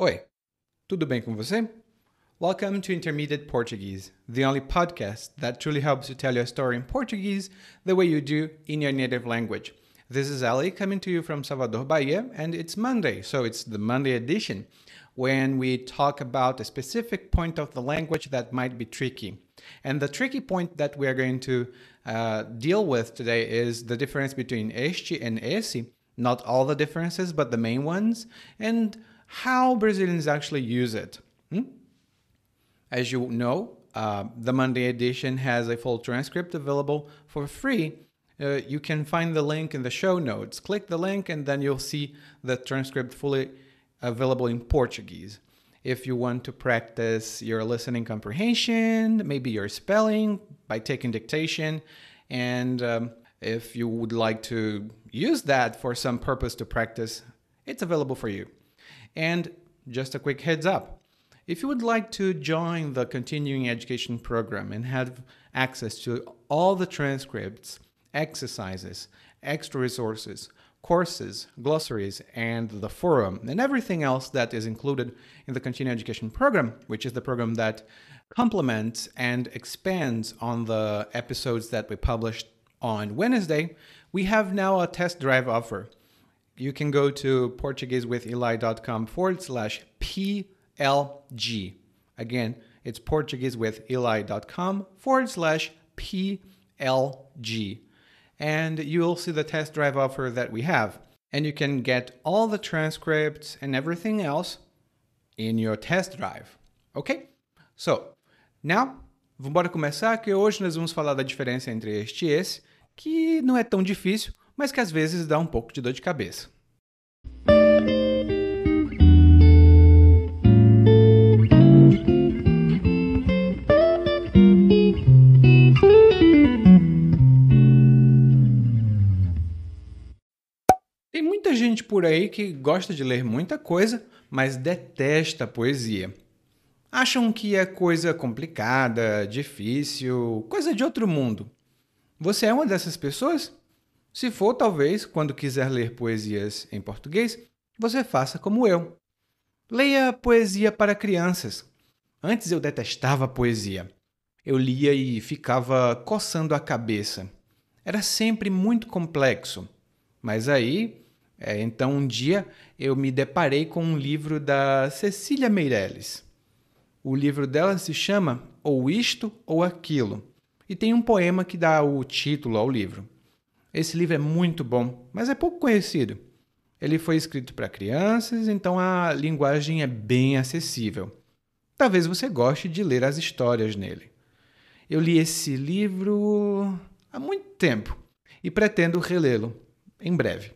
Oi, tudo bem com você? Welcome to Intermediate Portuguese, the only podcast that truly helps you tell your story in Portuguese the way you do in your native language. This is Ali coming to you from Salvador, Bahia, and it's Monday, so it's the Monday edition when we talk about a specific point of the language that might be tricky. And the tricky point that we are going to uh, deal with today is the difference between este and esse, not all the differences, but the main ones, and how Brazilians actually use it. Hmm? As you know, uh, the Monday edition has a full transcript available for free. Uh, you can find the link in the show notes. Click the link, and then you'll see the transcript fully available in Portuguese. If you want to practice your listening comprehension, maybe your spelling by taking dictation, and um, if you would like to use that for some purpose to practice, it's available for you. And just a quick heads up if you would like to join the continuing education program and have access to all the transcripts, exercises, extra resources, courses, glossaries, and the forum, and everything else that is included in the continuing education program, which is the program that complements and expands on the episodes that we published on Wednesday, we have now a test drive offer you can go to PortugueseWithEli.com forward slash PLG. Again, it's PortugueseWithEli.com forward slash PLG. And you'll see the test drive offer that we have. And you can get all the transcripts and everything else in your test drive. Ok? So, now, vamos começar que hoje nós vamos falar da diferença entre este e esse, que não é tão difícil, mas que às vezes dá um pouco de dor de cabeça. Tem muita gente por aí que gosta de ler muita coisa, mas detesta poesia. Acham que é coisa complicada, difícil, coisa de outro mundo. Você é uma dessas pessoas? Se for, talvez, quando quiser ler poesias em português, você faça como eu. Leia poesia para crianças. Antes eu detestava poesia. Eu lia e ficava coçando a cabeça. Era sempre muito complexo. Mas aí, é, então um dia eu me deparei com um livro da Cecília Meirelles. O livro dela se chama Ou Isto ou Aquilo e tem um poema que dá o título ao livro. Esse livro é muito bom, mas é pouco conhecido. Ele foi escrito para crianças, então a linguagem é bem acessível. Talvez você goste de ler as histórias nele. Eu li esse livro há muito tempo e pretendo relê-lo em breve.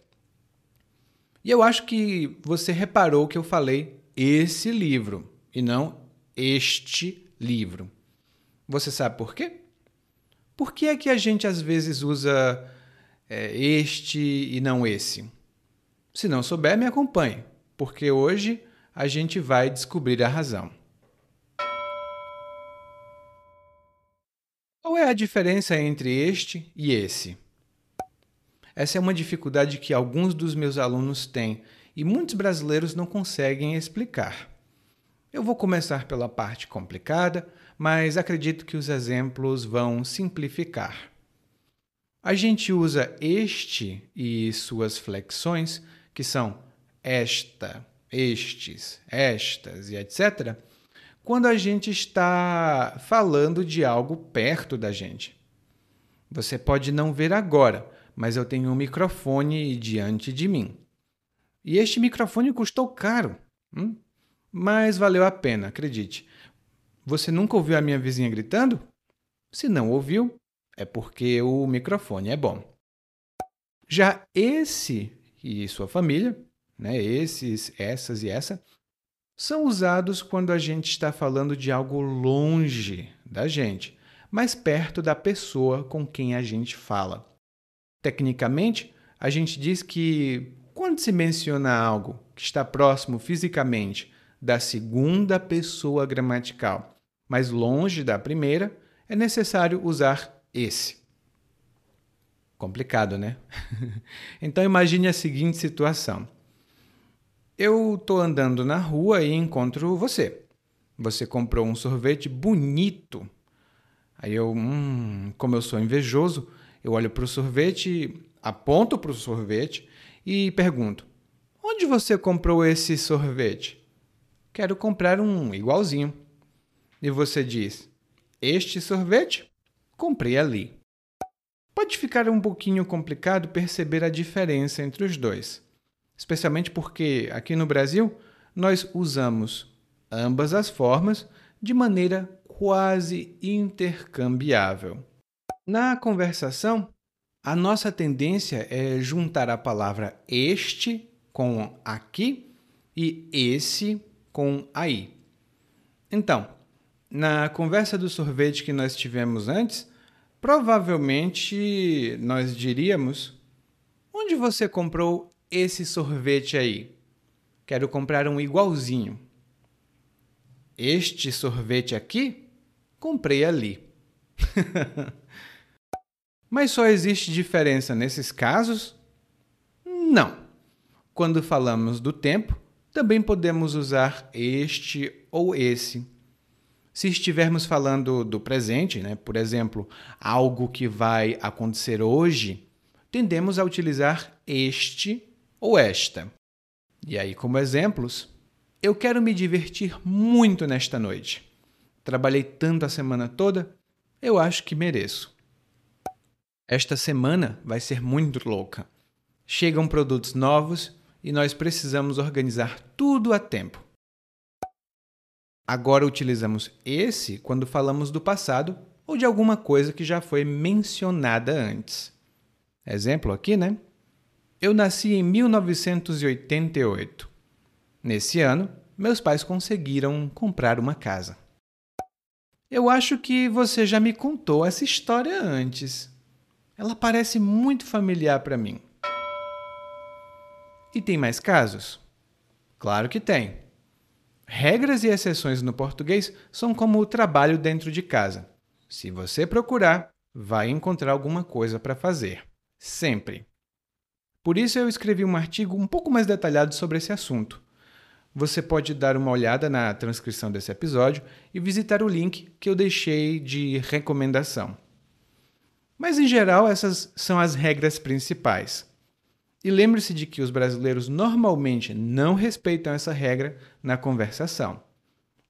E eu acho que você reparou que eu falei esse livro e não este livro. Você sabe por quê? Por que é que a gente às vezes usa é, este e não esse? Se não souber, me acompanhe, porque hoje a gente vai descobrir a razão. Qual é a diferença entre este e esse? Essa é uma dificuldade que alguns dos meus alunos têm e muitos brasileiros não conseguem explicar. Eu vou começar pela parte complicada, mas acredito que os exemplos vão simplificar. A gente usa este e suas flexões, que são esta, estes, estas e etc., quando a gente está falando de algo perto da gente. Você pode não ver agora, mas eu tenho um microfone diante de mim. E este microfone custou caro, hum? mas valeu a pena, acredite. Você nunca ouviu a minha vizinha gritando? Se não ouviu, é porque o microfone é bom. Já esse e sua família, né, esses, essas e essa, são usados quando a gente está falando de algo longe da gente, mas perto da pessoa com quem a gente fala. Tecnicamente, a gente diz que quando se menciona algo que está próximo fisicamente da segunda pessoa gramatical, mas longe da primeira, é necessário usar esse. Complicado, né? então imagine a seguinte situação. Eu estou andando na rua e encontro você. Você comprou um sorvete bonito. Aí eu, hum, como eu sou invejoso, eu olho para o sorvete, aponto para o sorvete e pergunto: Onde você comprou esse sorvete? Quero comprar um igualzinho. E você diz: Este sorvete? Comprei ali. Pode ficar um pouquinho complicado perceber a diferença entre os dois especialmente porque aqui no Brasil nós usamos ambas as formas de maneira quase intercambiável. Na conversação, a nossa tendência é juntar a palavra este com aqui e esse com aí. Então, na conversa do sorvete que nós tivemos antes, provavelmente nós diríamos: Onde você comprou esse sorvete aí. Quero comprar um igualzinho. Este sorvete aqui, comprei ali. Mas só existe diferença nesses casos? Não. Quando falamos do tempo, também podemos usar este ou esse. Se estivermos falando do presente, né, por exemplo, algo que vai acontecer hoje, tendemos a utilizar este ou esta. E aí, como exemplos, eu quero me divertir muito nesta noite. Trabalhei tanto a semana toda, eu acho que mereço. Esta semana vai ser muito louca. Chegam produtos novos e nós precisamos organizar tudo a tempo. Agora utilizamos esse quando falamos do passado ou de alguma coisa que já foi mencionada antes. Exemplo aqui, né? Eu nasci em 1988. Nesse ano, meus pais conseguiram comprar uma casa. Eu acho que você já me contou essa história antes. Ela parece muito familiar para mim. E tem mais casos? Claro que tem. Regras e exceções no português são como o trabalho dentro de casa. Se você procurar, vai encontrar alguma coisa para fazer. Sempre. Por isso eu escrevi um artigo um pouco mais detalhado sobre esse assunto. Você pode dar uma olhada na transcrição desse episódio e visitar o link que eu deixei de recomendação. Mas em geral, essas são as regras principais. E lembre-se de que os brasileiros normalmente não respeitam essa regra na conversação.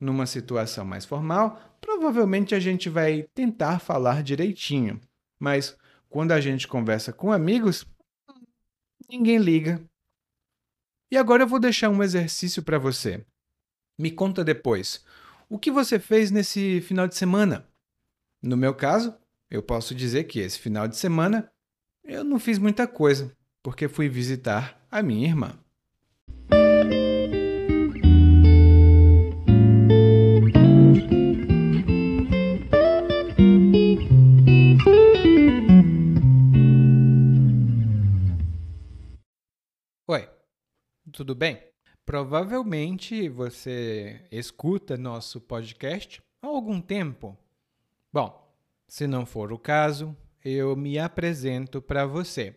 Numa situação mais formal, provavelmente a gente vai tentar falar direitinho, mas quando a gente conversa com amigos, ninguém liga. E agora eu vou deixar um exercício para você. Me conta depois. O que você fez nesse final de semana? No meu caso, eu posso dizer que esse final de semana eu não fiz muita coisa, porque fui visitar a minha irmã. tudo bem? Provavelmente você escuta nosso podcast há algum tempo. Bom, se não for o caso, eu me apresento para você.